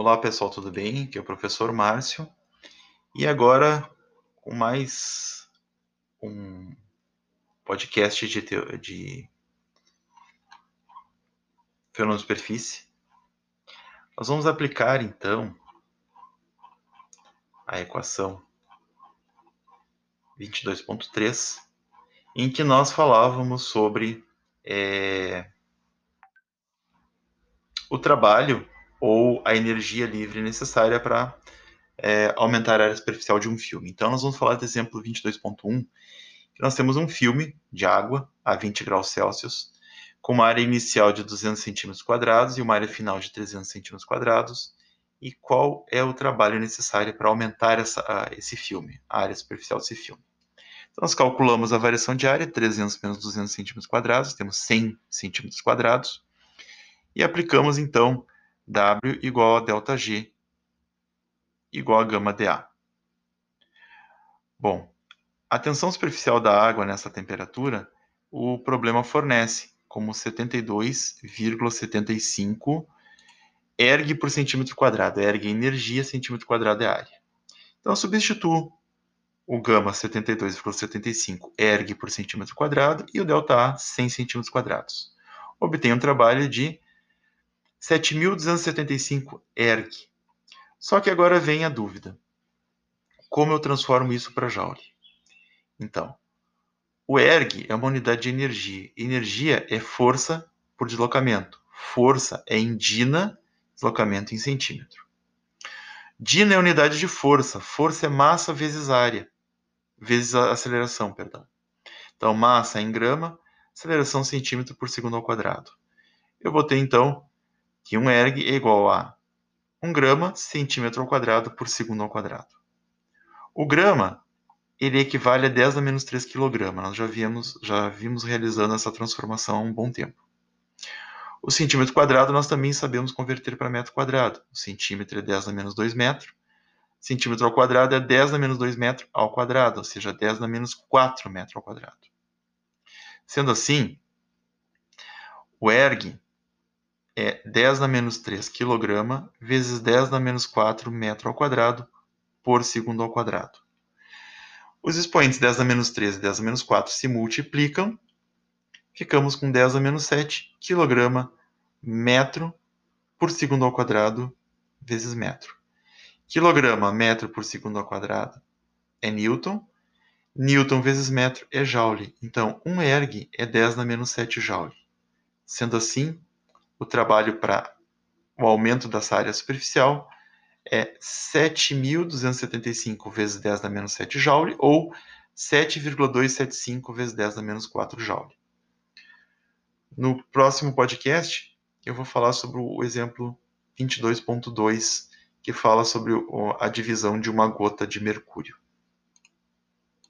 Olá pessoal, tudo bem? Aqui é o professor Márcio e agora com mais um podcast de, de fenômeno de superfície. Nós vamos aplicar então a equação 22.3 em que nós falávamos sobre é, o trabalho ou a energia livre necessária para é, aumentar a área superficial de um filme. Então, nós vamos falar do exemplo 22.1, que nós temos um filme de água a 20 graus Celsius, com uma área inicial de 200 centímetros quadrados e uma área final de 300 centímetros quadrados, e qual é o trabalho necessário para aumentar essa, esse filme, a área superficial desse filme. Então, nós calculamos a variação de área, 300 menos 200 centímetros quadrados, temos 100 centímetros quadrados, e aplicamos, então, W igual a ΔG igual a gama dA. Bom, a tensão superficial da água nessa temperatura, o problema fornece como 72,75 erg por centímetro quadrado. Erg é energia, centímetro quadrado é área. Então, eu substituo o gama 72,75 erg por centímetro quadrado e o ΔA 100 centímetros quadrados. Obtenho um trabalho de 7.275 erg. Só que agora vem a dúvida. Como eu transformo isso para joule? Então, o erg é uma unidade de energia. Energia é força por deslocamento. Força é em dina, deslocamento em centímetro. Dina é unidade de força. Força é massa vezes área, vezes aceleração, perdão. Então, massa em grama, aceleração centímetro por segundo ao quadrado. Eu botei, então, que um erg é igual a 1 grama centímetro ao quadrado por segundo ao quadrado. O grama ele equivale a 10 a menos 3 kg. Nós já vimos, já vimos realizando essa transformação há um bom tempo. O centímetro quadrado nós também sabemos converter para metro quadrado. O centímetro é 10 a menos 2 metros. Centímetro ao quadrado é 10 a menos 2 metros ao quadrado, ou seja, 10 a menos 4 metros ao quadrado. Sendo assim, o erg é 10 na menos 3 kg vezes 10 na menos 4 metro ao quadrado por segundo ao quadrado. Os expoentes 10 a menos 3 e 10 a menos 4 se multiplicam, ficamos com 10 a menos 7 kg metro por segundo ao quadrado vezes metro. Quilograma metro por segundo ao quadrado é Newton. Newton vezes metro é Joule. Então, 1 erg é 10 na menos 7 Joule. Sendo assim, o trabalho para o aumento dessa área superficial é 7.275 vezes 10 na menos 7 joule, ou 7,275 vezes 10 na menos 4 joule. No próximo podcast, eu vou falar sobre o exemplo 22.2, que fala sobre a divisão de uma gota de mercúrio.